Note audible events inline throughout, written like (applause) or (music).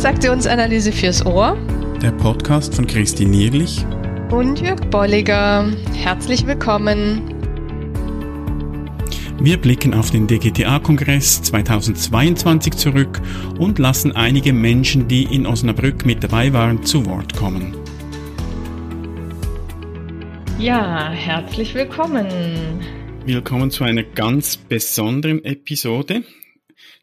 Transaktionsanalyse fürs Ohr. Der Podcast von Christine Nierlich und Jörg Bolliger. Herzlich willkommen. Wir blicken auf den DGTA-Kongress 2022 zurück und lassen einige Menschen, die in Osnabrück mit dabei waren, zu Wort kommen. Ja, herzlich willkommen. Willkommen zu einer ganz besonderen Episode.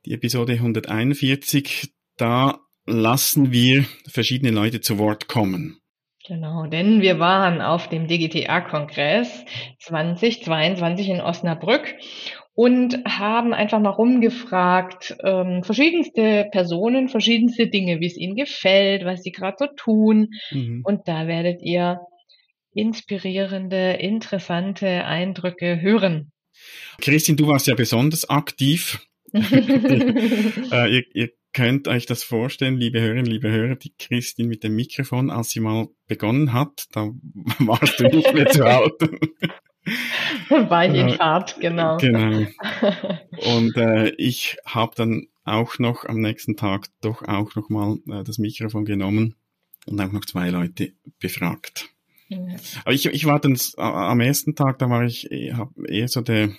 Die Episode 141. Da lassen wir verschiedene Leute zu Wort kommen. Genau, denn wir waren auf dem DGTA-Kongress 2022 in Osnabrück und haben einfach mal rumgefragt, ähm, verschiedenste Personen, verschiedenste Dinge, wie es ihnen gefällt, was sie gerade so tun. Mhm. Und da werdet ihr inspirierende, interessante Eindrücke hören. Christine, du warst ja besonders aktiv. (laughs) (laughs) äh, ihr, ihr könnt euch das vorstellen, liebe Hörerinnen, liebe Hörer, die Christine mit dem Mikrofon, als sie mal begonnen hat, da (laughs) warst du nicht mehr zu halten. (laughs) War ich in Fahrt, genau. Genau. (laughs) Und äh, ich habe dann auch noch am nächsten Tag doch auch noch mal äh, das Mikrofon genommen und auch noch zwei Leute befragt. Ja. Aber ich, ich war dann äh, am ersten Tag, da war ich, ich hab eher so der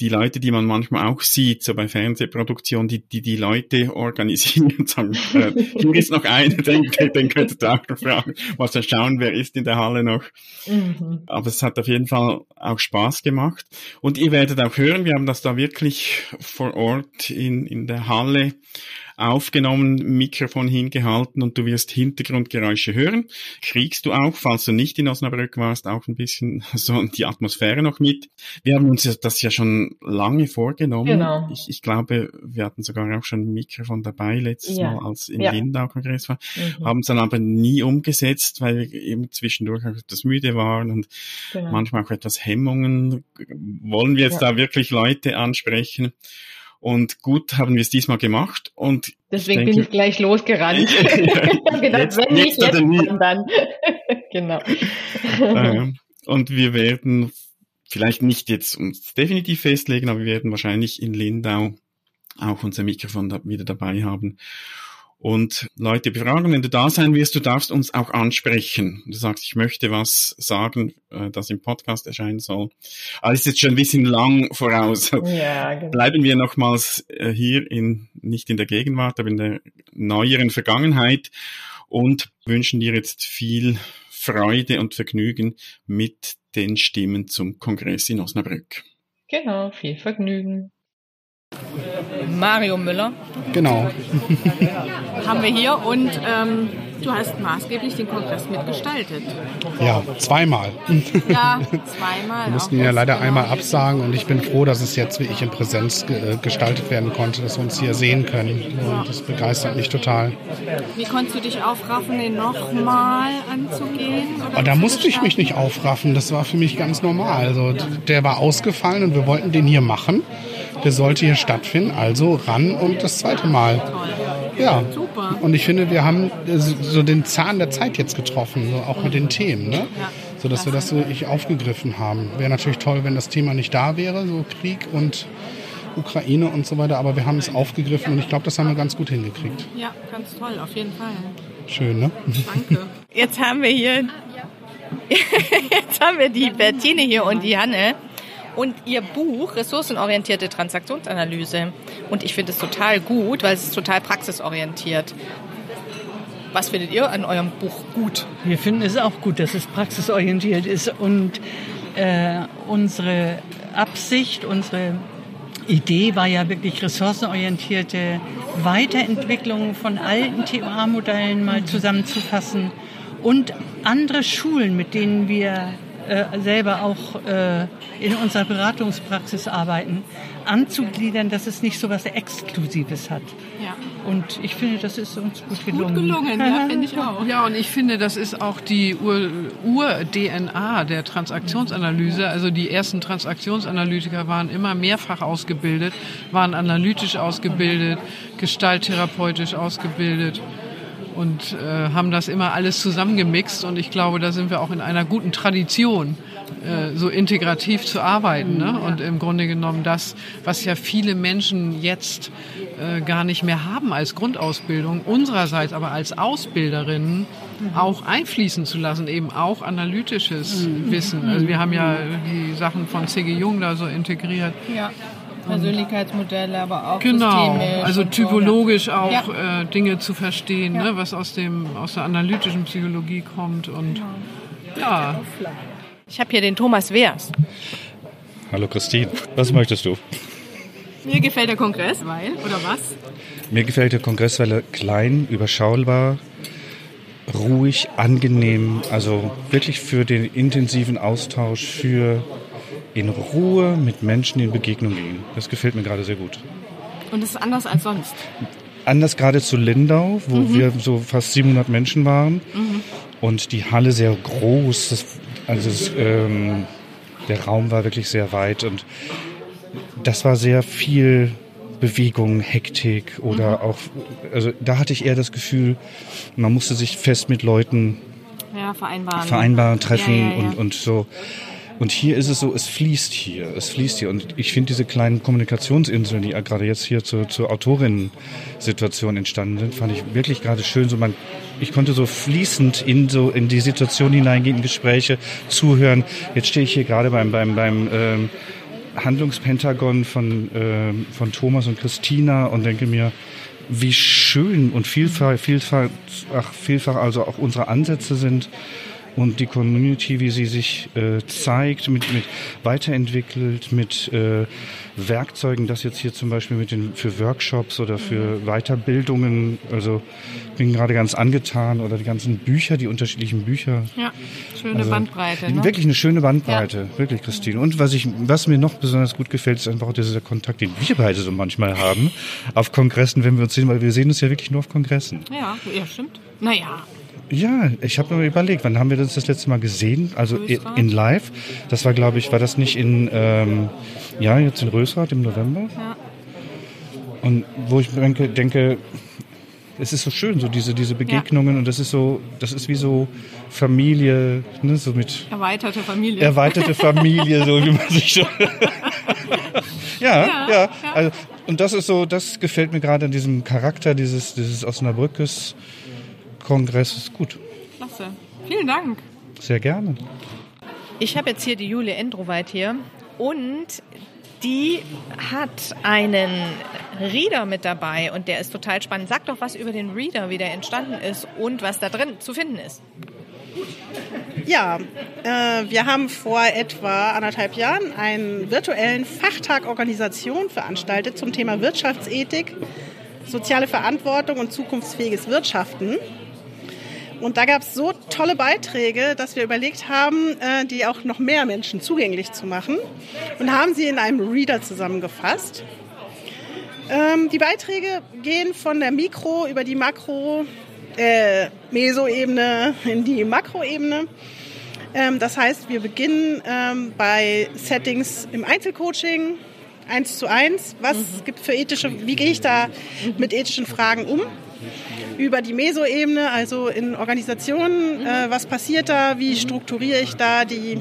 die Leute, die man manchmal auch sieht, so bei Fernsehproduktionen, die die, die Leute organisieren und (laughs) sagen, äh, hier ist noch einer, den, (laughs) den könntet ihr auch fragen, was wir schauen, wer ist in der Halle noch. Mhm. Aber es hat auf jeden Fall auch Spaß gemacht. Und ihr werdet auch hören, wir haben das da wirklich vor Ort in, in der Halle aufgenommen, Mikrofon hingehalten und du wirst Hintergrundgeräusche hören. Kriegst du auch, falls du nicht in Osnabrück warst, auch ein bisschen (laughs) so die Atmosphäre noch mit. Wir haben uns das ja schon lange vorgenommen. Genau. Ich, ich glaube, wir hatten sogar auch schon ein Mikrofon dabei letztes ja. Mal, als im ja. Lindau-Kongress war. Mhm. Haben es dann aber nie umgesetzt, weil wir eben zwischendurch etwas müde waren und genau. manchmal auch etwas Hemmungen. Wollen wir jetzt ja. da wirklich Leute ansprechen? Und gut haben wir es diesmal gemacht. Und Deswegen ich denke, bin ich gleich losgerannt. (laughs) ja, (laughs) gedacht, jetzt, wenn nicht jetzt, jetzt dann. (laughs) genau. Ähm, und wir werden vielleicht nicht jetzt uns definitiv festlegen, aber wir werden wahrscheinlich in Lindau auch unser Mikrofon da wieder dabei haben und Leute befragen. Wenn du da sein wirst, du darfst uns auch ansprechen. Du sagst, ich möchte was sagen, äh, das im Podcast erscheinen soll. Aber ist jetzt schon ein bisschen lang voraus. Ja, genau. Bleiben wir nochmals äh, hier in, nicht in der Gegenwart, aber in der neueren Vergangenheit und wünschen dir jetzt viel Freude und Vergnügen mit den Stimmen zum Kongress in Osnabrück. Genau, viel Vergnügen. Mario Müller. Genau. (laughs) Haben wir hier und ähm, du hast maßgeblich den Kongress mitgestaltet. Ja, zweimal. Ja, (laughs) zweimal. Wir mussten ihn ja leider genau. einmal absagen und ich bin froh, dass es jetzt wie ich in Präsenz ge gestaltet werden konnte, dass wir uns hier sehen können. Und das begeistert mich total. Wie konntest du dich aufraffen, den nochmal anzugehen? Oh, da musste ich mich nicht aufraffen, das war für mich ganz normal. Also der war ausgefallen und wir wollten den hier machen der sollte hier stattfinden, also ran und das zweite Mal. Ja, super. Und ich finde, wir haben so den Zahn der Zeit jetzt getroffen, so auch mit den Themen, ne? so dass wir das so ich aufgegriffen haben. Wäre natürlich toll, wenn das Thema nicht da wäre, so Krieg und Ukraine und so weiter, aber wir haben es aufgegriffen und ich glaube, das haben wir ganz gut hingekriegt. Ja, ganz toll, auf jeden Fall. Schön, ne? Danke. (laughs) Jetzt haben wir hier, (laughs) jetzt haben wir die Bertine hier und die Hanne und ihr Buch Ressourcenorientierte Transaktionsanalyse. Und ich finde es total gut, weil es ist total praxisorientiert. Was findet ihr an eurem Buch gut? Wir finden es auch gut, dass es praxisorientiert ist und äh, unsere Absicht, unsere Idee war ja wirklich ressourcenorientierte Weiterentwicklung von alten TOA-Modellen mal zusammenzufassen und andere Schulen, mit denen wir äh, selber auch äh, in unserer Beratungspraxis arbeiten, anzugliedern, dass es nicht so was Exklusives hat. Ja. Und ich finde, das ist uns gut gelungen. Gut gelungen, ja, (laughs) finde ich auch. Ja, und ich finde, das ist auch die Ur-DNA Ur der Transaktionsanalyse. Also die ersten Transaktionsanalytiker waren immer mehrfach ausgebildet, waren analytisch ausgebildet, gestalttherapeutisch ausgebildet und äh, haben das immer alles zusammengemixt und ich glaube, da sind wir auch in einer guten Tradition, äh, so integrativ zu arbeiten. Ne? Und im Grunde genommen das, was ja viele Menschen jetzt äh, gar nicht mehr haben als Grundausbildung, unsererseits aber als Ausbilderinnen mhm. auch einfließen zu lassen, eben auch analytisches mhm. Wissen. Also wir haben ja die Sachen von C.G. Jung da so integriert. Ja. Persönlichkeitsmodelle, aber auch genau, also typologisch auch ja. äh, Dinge zu verstehen, ja. ne, was aus dem aus der analytischen Psychologie kommt und genau. ja. Ich habe hier den Thomas Wehrs. Hallo Christine, was möchtest du? Mir gefällt der Kongress, weil, oder was? Mir gefällt der Kongress, weil er klein, überschaubar, ruhig, angenehm, also wirklich für den intensiven Austausch, für in Ruhe mit Menschen in Begegnung gehen. Das gefällt mir gerade sehr gut. Und es ist anders als sonst? Anders gerade zu Lindau, wo mhm. wir so fast 700 Menschen waren mhm. und die Halle sehr groß. Das, also das, ähm, der Raum war wirklich sehr weit und das war sehr viel Bewegung, Hektik oder mhm. auch, also da hatte ich eher das Gefühl, man musste sich fest mit Leuten ja, vereinbaren. vereinbaren, treffen ja, ja, und, und so. Und hier ist es so, es fließt hier, es fließt hier. Und ich finde diese kleinen Kommunikationsinseln, die gerade jetzt hier zur, zur Autorinnen-Situation entstanden sind, fand ich wirklich gerade schön. So man, ich konnte so fließend in so in die Situation hineingehen, in Gespräche zuhören. Jetzt stehe ich hier gerade beim beim beim ähm, Handlungspentagon von ähm, von Thomas und Christina und denke mir, wie schön und vielfach, vielfach, ach, vielfach also auch unsere Ansätze sind und die Community, wie sie sich äh, zeigt, mit, mit weiterentwickelt, mit äh, Werkzeugen, das jetzt hier zum Beispiel mit den für Workshops oder für mhm. Weiterbildungen, also bin gerade ganz angetan oder die ganzen Bücher, die unterschiedlichen Bücher. Ja, schöne also, Bandbreite. Ne? Wirklich eine schöne Bandbreite, ja. wirklich, Christine. Und was ich, was mir noch besonders gut gefällt, ist einfach auch dieser Kontakt, den wir beide so manchmal haben auf Kongressen, wenn wir uns sehen, weil wir sehen uns ja wirklich nur auf Kongressen. Ja, ja, stimmt. Naja, ja, ich habe mir überlegt, wann haben wir das das letzte Mal gesehen? Also Rösrath? in live. Das war, glaube ich, war das nicht in, ähm, ja, jetzt in Rösrath im November? Ja. Und wo ich denke, denke, es ist so schön, so diese, diese Begegnungen ja. und das ist so, das ist wie so Familie, ne, so mit. Erweiterte Familie. Erweiterte Familie, so wie man sich so. (laughs) ja, ja, ja, Also, und das ist so, das gefällt mir gerade an diesem Charakter dieses, dieses Osnabrückes. Kongress ist gut. Klasse. Vielen Dank. Sehr gerne. Ich habe jetzt hier die Julia Endroweit hier und die hat einen Reader mit dabei und der ist total spannend. Sag doch was über den Reader, wie der entstanden ist und was da drin zu finden ist. Ja, äh, wir haben vor etwa anderthalb Jahren einen virtuellen Fachtag Organisation veranstaltet zum Thema Wirtschaftsethik, soziale Verantwortung und zukunftsfähiges Wirtschaften. Und da gab es so tolle Beiträge, dass wir überlegt haben, äh, die auch noch mehr Menschen zugänglich zu machen und haben sie in einem Reader zusammengefasst. Ähm, die Beiträge gehen von der Mikro über die Makro, äh, Meso-Ebene in die Makroebene. Ähm, das heißt, wir beginnen ähm, bei Settings im Einzelcoaching, eins zu eins. Was mhm. gibt für ethische, wie gehe ich da mit ethischen Fragen um? Über die Meso-Ebene, also in Organisationen, äh, was passiert da, wie strukturiere ich da die,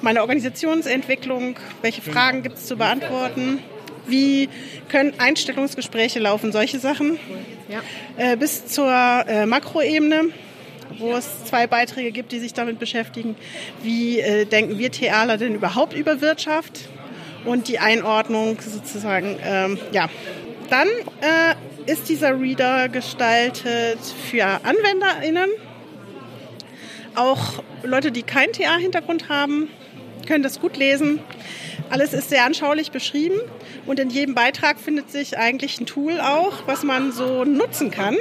meine Organisationsentwicklung, welche Fragen gibt es zu beantworten, wie können Einstellungsgespräche laufen, solche Sachen, äh, bis zur äh, Makroebene wo es zwei Beiträge gibt, die sich damit beschäftigen. Wie äh, denken wir TAler denn überhaupt über Wirtschaft? Und die Einordnung sozusagen, ähm, ja. Dann äh, ist dieser Reader gestaltet für AnwenderInnen. Auch Leute, die keinen TA-Hintergrund haben, können das gut lesen. Alles ist sehr anschaulich beschrieben und in jedem Beitrag findet sich eigentlich ein Tool auch, was man so nutzen kann.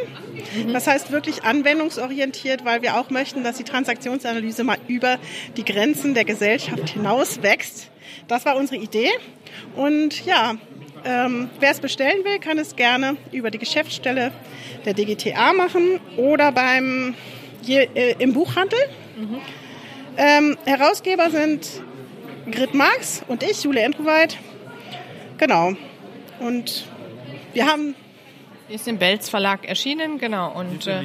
Mhm. Das heißt wirklich anwendungsorientiert, weil wir auch möchten, dass die Transaktionsanalyse mal über die Grenzen der Gesellschaft hinaus wächst. Das war unsere Idee. Und ja, ähm, Wer es bestellen will, kann es gerne über die Geschäftsstelle der DGTA machen oder beim, hier, äh, im Buchhandel. Mhm. Ähm, Herausgeber sind Grit Marx und ich, Jule Entroweit. Genau. Und wir haben. Ist im Belz Verlag erschienen, genau. Und äh,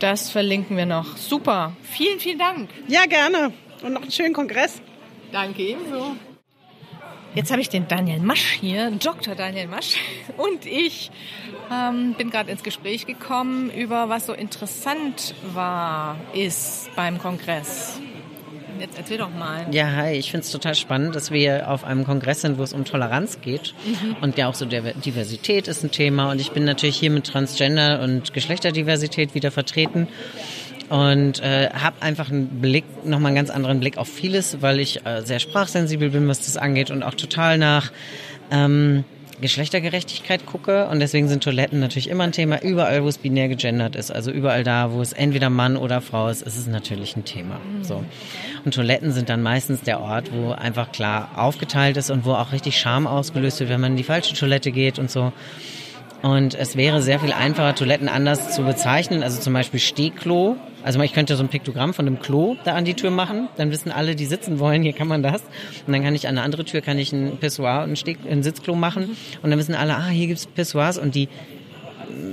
das verlinken wir noch. Super. Vielen, vielen Dank. Ja, gerne. Und noch einen schönen Kongress. Danke ebenso. Jetzt habe ich den Daniel Masch hier, Dr. Daniel Masch, (laughs) und ich ähm, bin gerade ins Gespräch gekommen über was so interessant war, ist beim Kongress. Jetzt erzähl doch mal. Ja, hi, ich finde es total spannend, dass wir auf einem Kongress sind, wo es um Toleranz geht. Mhm. Und ja auch so Diversität ist ein Thema. Und ich bin natürlich hier mit Transgender und Geschlechterdiversität wieder vertreten und äh, habe einfach einen Blick, nochmal einen ganz anderen Blick auf vieles, weil ich äh, sehr sprachsensibel bin, was das angeht und auch total nach ähm, Geschlechtergerechtigkeit gucke und deswegen sind Toiletten natürlich immer ein Thema. Überall, wo es binär gegendert ist, also überall da, wo es entweder Mann oder Frau ist, ist es natürlich ein Thema. So. Und Toiletten sind dann meistens der Ort, wo einfach klar aufgeteilt ist und wo auch richtig Scham ausgelöst wird, wenn man in die falsche Toilette geht und so. Und es wäre sehr viel einfacher, Toiletten anders zu bezeichnen. Also zum Beispiel Stehklo. Also ich könnte so ein Piktogramm von dem Klo da an die Tür machen. Dann wissen alle, die sitzen wollen, hier kann man das. Und dann kann ich an eine andere Tür kann ich ein Pissoir und ein, Sitzklo machen. Und dann wissen alle, ah, hier gibt's Pissoirs. Und die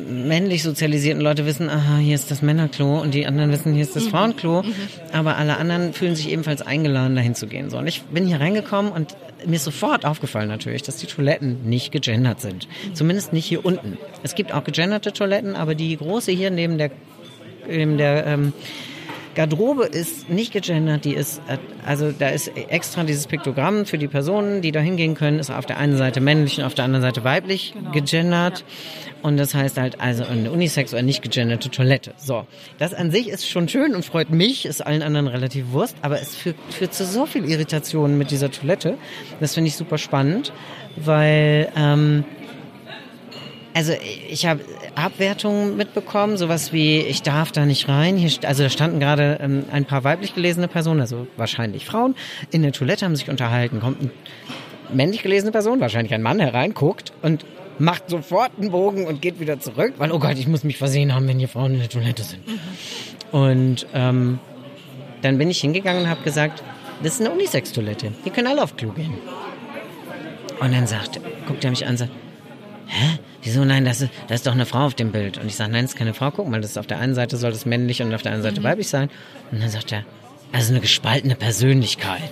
männlich sozialisierten Leute wissen, aha, hier ist das Männerklo und die anderen wissen, hier ist das mhm. Frauenklo. Mhm. Aber alle anderen fühlen sich ebenfalls eingeladen, dahin zu gehen. So, und ich bin hier reingekommen und mir ist sofort aufgefallen natürlich, dass die Toiletten nicht gegendert sind. Zumindest nicht hier unten. Es gibt auch gegenderte Toiletten, aber die große hier neben der, neben der ähm, Garderobe ist nicht gegendert, die ist, äh, also da ist extra dieses Piktogramm für die Personen, die da hingehen können, ist auf der einen Seite männlich und auf der anderen Seite weiblich genau. gegendert. Ja. Und das heißt halt also eine unisex oder nicht gegenderte Toilette. So. Das an sich ist schon schön und freut mich, ist allen anderen relativ Wurst, aber es führt, führt zu so viel Irritation mit dieser Toilette. Das finde ich super spannend, weil, ähm, also ich habe Abwertungen mitbekommen, sowas wie ich darf da nicht rein. Hier, also da standen gerade ähm, ein paar weiblich gelesene Personen, also wahrscheinlich Frauen, in der Toilette haben sich unterhalten. Kommt eine männlich gelesene Person, wahrscheinlich ein Mann herein, guckt und macht sofort einen Bogen und geht wieder zurück, weil oh Gott, ich muss mich versehen haben, wenn hier Frauen in der Toilette sind. Und ähm, dann bin ich hingegangen und habe gesagt, das ist eine Unisex-Toilette. Die können alle auf Klo gehen. Und dann sagt, guckt er mich an und sagt, hä? Wieso nein, das ist, das ist doch eine Frau auf dem Bild. Und ich sage, nein, das ist keine Frau. Guck mal, das ist auf der einen Seite soll das männlich und auf der anderen Seite mhm. weiblich sein. Und dann sagt er, also eine gespaltene Persönlichkeit.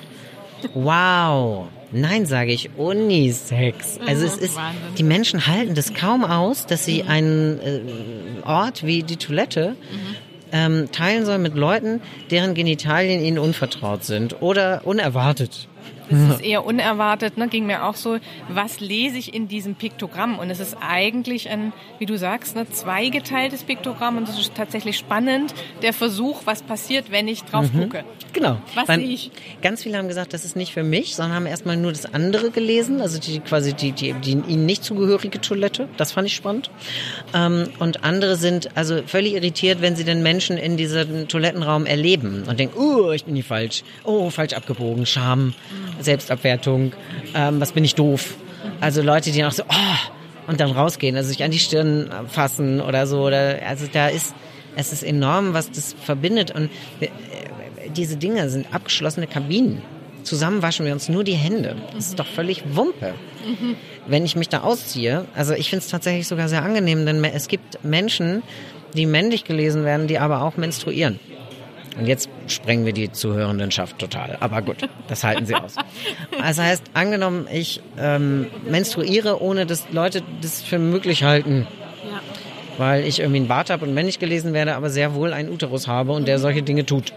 Wow. Nein, sage ich, Unisex. Also es ist, die Menschen halten das kaum aus, dass sie mhm. einen äh, Ort wie die Toilette mhm. ähm, teilen sollen mit Leuten, deren Genitalien ihnen unvertraut sind oder unerwartet. Es ist eher unerwartet, ne? ging mir auch so, was lese ich in diesem Piktogramm? Und es ist eigentlich ein, wie du sagst, ne, zweigeteiltes Piktogramm und es ist tatsächlich spannend, der Versuch, was passiert, wenn ich drauf mhm. gucke. Genau. Was sehe ich? Ganz viele haben gesagt, das ist nicht für mich, sondern haben erstmal nur das andere gelesen, also die quasi die, die, die ihnen nicht zugehörige Toilette. Das fand ich spannend. Ähm, und andere sind also völlig irritiert, wenn sie den Menschen in diesem Toilettenraum erleben und denken, oh, ich bin hier falsch, oh, falsch abgebogen, Scham. Selbstabwertung, ähm, was bin ich doof. Also Leute, die noch so, oh, und dann rausgehen, also sich an die Stirn fassen oder so. Oder, also da ist, es ist enorm, was das verbindet. Und äh, diese Dinge sind abgeschlossene Kabinen. Zusammen waschen wir uns nur die Hände. Das ist doch völlig Wumpe. Mhm. Wenn ich mich da ausziehe, also ich finde es tatsächlich sogar sehr angenehm, denn es gibt Menschen, die männlich gelesen werden, die aber auch menstruieren. Und jetzt sprengen wir die Zuhörendenschaft total. Aber gut, das halten sie aus. Das (laughs) heißt, angenommen, ich ähm, menstruiere, ohne dass Leute das für möglich halten. Ja. Weil ich irgendwie einen Bart habe und männlich gelesen werde, aber sehr wohl einen Uterus habe und der solche Dinge tut.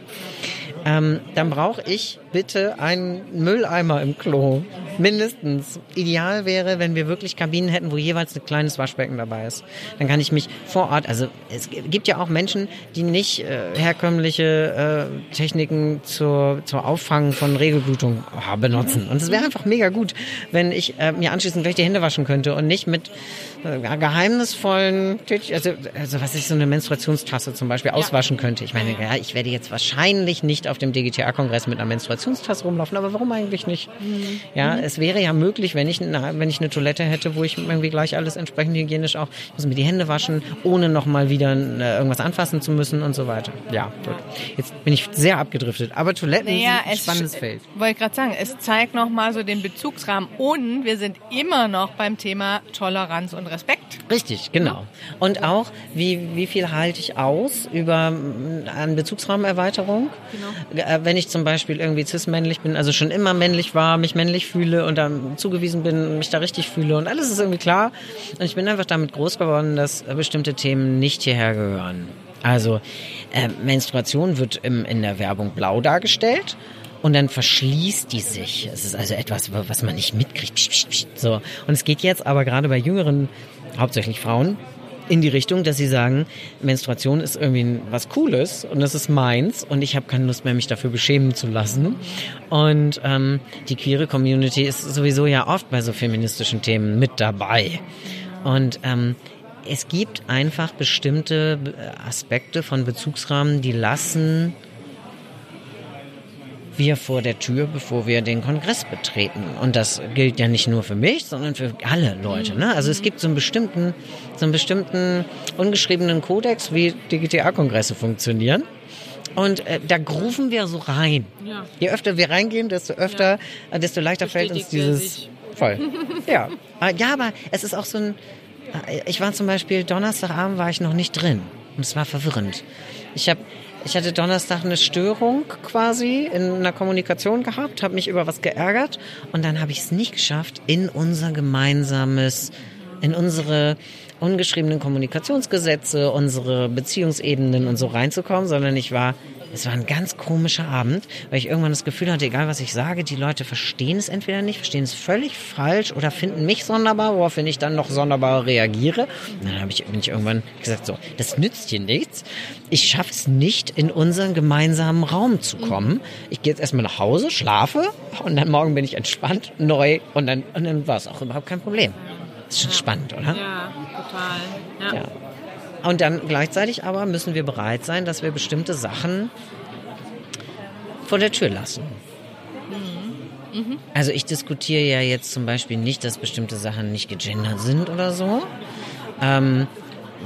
Ähm, dann brauche ich bitte einen Mülleimer im Klo. Mindestens. Ideal wäre, wenn wir wirklich Kabinen hätten, wo jeweils ein kleines Waschbecken dabei ist. Dann kann ich mich vor Ort, also es gibt ja auch Menschen, die nicht äh, herkömmliche äh, Techniken zur, zur Auffangen von Regelblutung oh, benutzen. Und es wäre einfach mega gut, wenn ich äh, mir anschließend gleich die Hände waschen könnte und nicht mit äh, geheimnisvollen, also, also was ich so eine Menstruationstasse zum Beispiel auswaschen könnte. Ich meine, ja, ich werde jetzt wahrscheinlich nicht auf dem DGTA-Kongress mit einer Menstruationstasse rumlaufen, aber warum eigentlich nicht? Mhm. Ja, mhm es wäre ja möglich, wenn ich, eine, wenn ich eine Toilette hätte, wo ich irgendwie gleich alles entsprechend hygienisch auch, ich muss mir die Hände waschen, ohne nochmal wieder äh, irgendwas anfassen zu müssen und so weiter. Ja, gut. Jetzt bin ich sehr abgedriftet. Aber Toiletten naja, sind ein spannendes Feld. Wollte ich gerade sagen, es zeigt nochmal so den Bezugsrahmen und wir sind immer noch beim Thema Toleranz und Respekt. Richtig, genau. Und auch, wie, wie viel halte ich aus über eine Bezugsrahmenerweiterung? Genau. Äh, wenn ich zum Beispiel irgendwie cis-männlich bin, also schon immer männlich war, mich männlich fühle und dann zugewiesen bin, mich da richtig fühle und alles ist irgendwie klar. Und ich bin einfach damit groß geworden, dass bestimmte Themen nicht hierher gehören. Also äh, Menstruation wird im, in der Werbung blau dargestellt und dann verschließt die sich. Es ist also etwas, was man nicht mitkriegt. So. Und es geht jetzt aber gerade bei jüngeren, hauptsächlich Frauen, in die Richtung, dass sie sagen, Menstruation ist irgendwie was Cooles und das ist meins und ich habe keine Lust mehr, mich dafür beschämen zu lassen. Und ähm, die queere Community ist sowieso ja oft bei so feministischen Themen mit dabei. Und ähm, es gibt einfach bestimmte Aspekte von Bezugsrahmen, die lassen wir vor der Tür, bevor wir den Kongress betreten. Und das gilt ja nicht nur für mich, sondern für alle Leute. Ne? Also es gibt so einen bestimmten, so einen bestimmten ungeschriebenen Kodex, wie DGTA-Kongresse funktionieren. Und äh, da grufen wir so rein. Ja. Je öfter wir reingehen, desto öfter, ja. äh, desto leichter fällt uns dieses voll. (laughs) ja. Äh, ja, aber es ist auch so ein. Äh, ich war zum Beispiel Donnerstagabend war ich noch nicht drin und es war verwirrend. Ich habe ich hatte Donnerstag eine Störung quasi in einer Kommunikation gehabt, habe mich über was geärgert und dann habe ich es nicht geschafft, in unser gemeinsames, in unsere ungeschriebenen Kommunikationsgesetze, unsere Beziehungsebenen und so reinzukommen, sondern ich war es war ein ganz komischer Abend, weil ich irgendwann das Gefühl hatte, egal was ich sage, die Leute verstehen es entweder nicht, verstehen es völlig falsch oder finden mich sonderbar, woraufhin ich dann noch sonderbar reagiere. Und dann habe ich, bin ich irgendwann gesagt, so, das nützt hier nichts. Ich schaffe es nicht, in unseren gemeinsamen Raum zu kommen. Ich gehe jetzt erstmal nach Hause, schlafe und dann morgen bin ich entspannt, neu und dann, und dann war es auch überhaupt kein Problem. Das ist schon spannend, oder? Ja, total. ja. ja. Und dann gleichzeitig aber müssen wir bereit sein, dass wir bestimmte Sachen vor der Tür lassen. Mhm. Mhm. Also ich diskutiere ja jetzt zum Beispiel nicht, dass bestimmte Sachen nicht gegendert sind oder so. Ähm,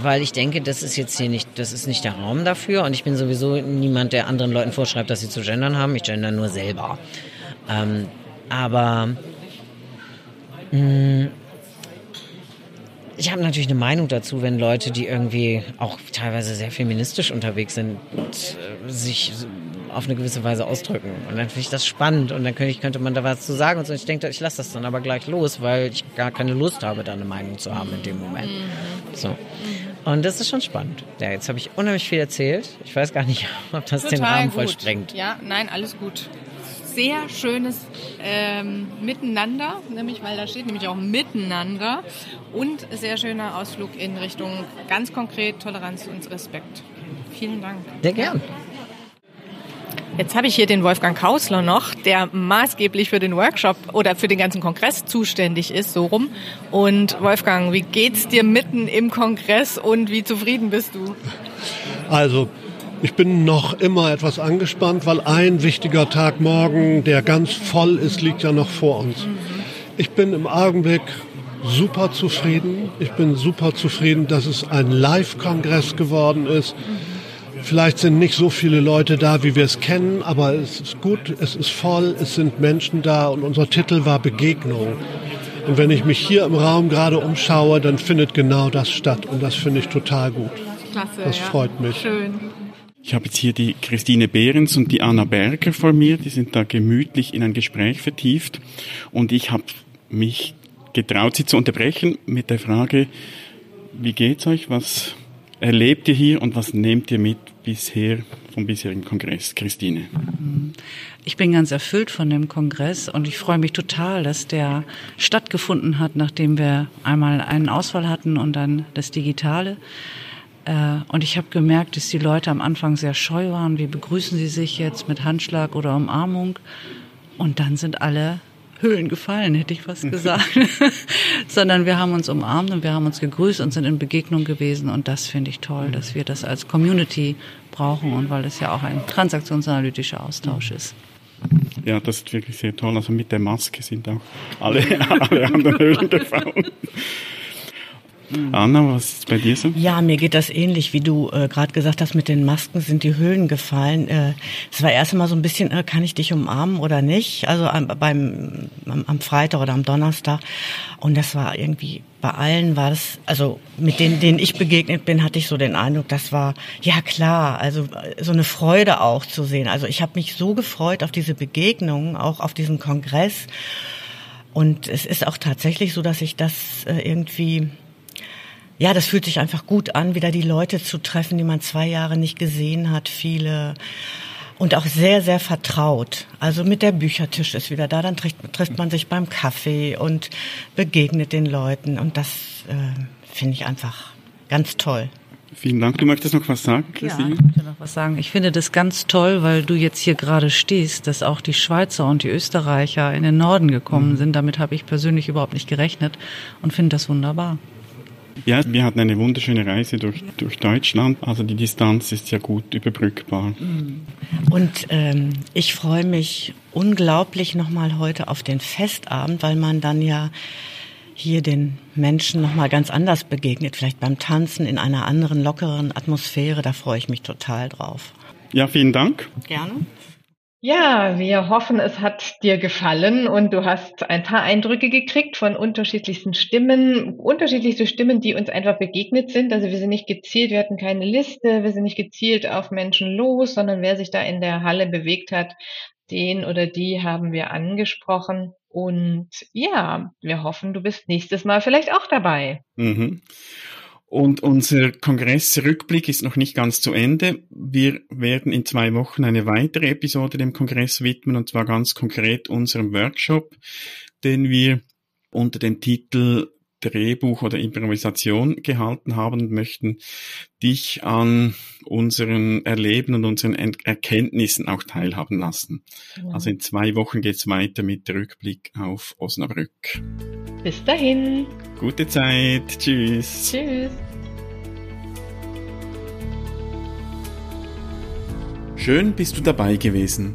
weil ich denke, das ist jetzt hier nicht, das ist nicht der Raum dafür und ich bin sowieso niemand, der anderen Leuten vorschreibt, dass sie zu gendern haben. Ich gender nur selber. Ähm, aber mh, mm, ich habe natürlich eine Meinung dazu, wenn Leute, die irgendwie auch teilweise sehr feministisch unterwegs sind, äh, sich auf eine gewisse Weise ausdrücken. Und dann finde ich das spannend und dann könnte, könnte man da was zu sagen und so. Ich denke, ich lasse das dann aber gleich los, weil ich gar keine Lust habe, da eine Meinung zu haben in dem Moment. Mhm. So. Und das ist schon spannend. Ja, jetzt habe ich unheimlich viel erzählt. Ich weiß gar nicht, (laughs) ob das Total den Rahmen voll sprengt. Ja, nein, alles gut sehr schönes ähm, Miteinander, nämlich weil da steht nämlich auch Miteinander und sehr schöner Ausflug in Richtung ganz konkret Toleranz und Respekt. Vielen Dank. Sehr gern. Jetzt habe ich hier den Wolfgang Kausler noch, der maßgeblich für den Workshop oder für den ganzen Kongress zuständig ist, so rum. Und Wolfgang, wie geht's dir mitten im Kongress und wie zufrieden bist du? Also ich bin noch immer etwas angespannt, weil ein wichtiger Tag morgen, der ganz voll ist, liegt ja noch vor uns. Ich bin im Augenblick super zufrieden. Ich bin super zufrieden, dass es ein Live-Kongress geworden ist. Vielleicht sind nicht so viele Leute da, wie wir es kennen, aber es ist gut, es ist voll, es sind Menschen da und unser Titel war Begegnung. Und wenn ich mich hier im Raum gerade umschaue, dann findet genau das statt und das finde ich total gut. Klasse, das ja. freut mich. Schön. Ich habe jetzt hier die Christine Behrens und die Anna Berger vor mir, die sind da gemütlich in ein Gespräch vertieft und ich habe mich getraut, sie zu unterbrechen mit der Frage, wie geht's euch, was erlebt ihr hier und was nehmt ihr mit bisher vom bisherigen Kongress? Christine. Ich bin ganz erfüllt von dem Kongress und ich freue mich total, dass der stattgefunden hat, nachdem wir einmal einen Ausfall hatten und dann das Digitale. Äh, und ich habe gemerkt, dass die Leute am Anfang sehr scheu waren. Wie begrüßen sie sich jetzt mit Handschlag oder Umarmung? Und dann sind alle Höhlen gefallen, hätte ich fast (laughs) gesagt. (laughs) Sondern wir haben uns umarmt und wir haben uns gegrüßt und sind in Begegnung gewesen. Und das finde ich toll, dass wir das als Community brauchen und weil es ja auch ein transaktionsanalytischer Austausch ist. Ja, das ist wirklich sehr toll. Also mit der Maske sind auch alle, (laughs) alle anderen Höhlen gefallen. Mhm. Anna, was ist bei dir so? Ja, mir geht das ähnlich, wie du äh, gerade gesagt hast, mit den Masken sind die Hüllen gefallen. Äh, es war erst einmal so ein bisschen, äh, kann ich dich umarmen oder nicht? Also am, beim, am, am Freitag oder am Donnerstag. Und das war irgendwie bei allen war das, also mit denen, denen ich begegnet bin, hatte ich so den Eindruck, das war ja klar, also so eine Freude auch zu sehen. Also ich habe mich so gefreut auf diese Begegnungen, auch auf diesen Kongress. Und es ist auch tatsächlich so, dass ich das äh, irgendwie ja, das fühlt sich einfach gut an, wieder die Leute zu treffen, die man zwei Jahre nicht gesehen hat, viele und auch sehr, sehr vertraut. Also mit der Büchertisch ist wieder da, dann trifft, trifft man sich beim Kaffee und begegnet den Leuten und das äh, finde ich einfach ganz toll. Vielen Dank. Du möchtest noch was sagen, Christine? Ja, ich möchte noch was sagen. Ich finde das ganz toll, weil du jetzt hier gerade stehst, dass auch die Schweizer und die Österreicher in den Norden gekommen mhm. sind. Damit habe ich persönlich überhaupt nicht gerechnet und finde das wunderbar. Ja, wir hatten eine wunderschöne Reise durch, durch Deutschland. Also die Distanz ist ja gut überbrückbar. Mm. Und ähm, ich freue mich unglaublich nochmal heute auf den Festabend, weil man dann ja hier den Menschen nochmal ganz anders begegnet. Vielleicht beim Tanzen in einer anderen, lockeren Atmosphäre. Da freue ich mich total drauf. Ja, vielen Dank. Gerne. Ja, wir hoffen, es hat dir gefallen und du hast ein paar Eindrücke gekriegt von unterschiedlichsten Stimmen, unterschiedlichste Stimmen, die uns einfach begegnet sind. Also wir sind nicht gezielt, wir hatten keine Liste, wir sind nicht gezielt auf Menschen los, sondern wer sich da in der Halle bewegt hat, den oder die haben wir angesprochen. Und ja, wir hoffen, du bist nächstes Mal vielleicht auch dabei. Mhm. Und unser Kongressrückblick ist noch nicht ganz zu Ende. Wir werden in zwei Wochen eine weitere Episode dem Kongress widmen, und zwar ganz konkret unserem Workshop, den wir unter dem Titel Drehbuch oder Improvisation gehalten haben und möchten dich an unseren Erleben und unseren Erkenntnissen auch teilhaben lassen. Ja. Also in zwei Wochen geht's weiter mit Rückblick auf Osnabrück. Bis dahin. Gute Zeit. Tschüss. Tschüss. Schön bist du dabei gewesen.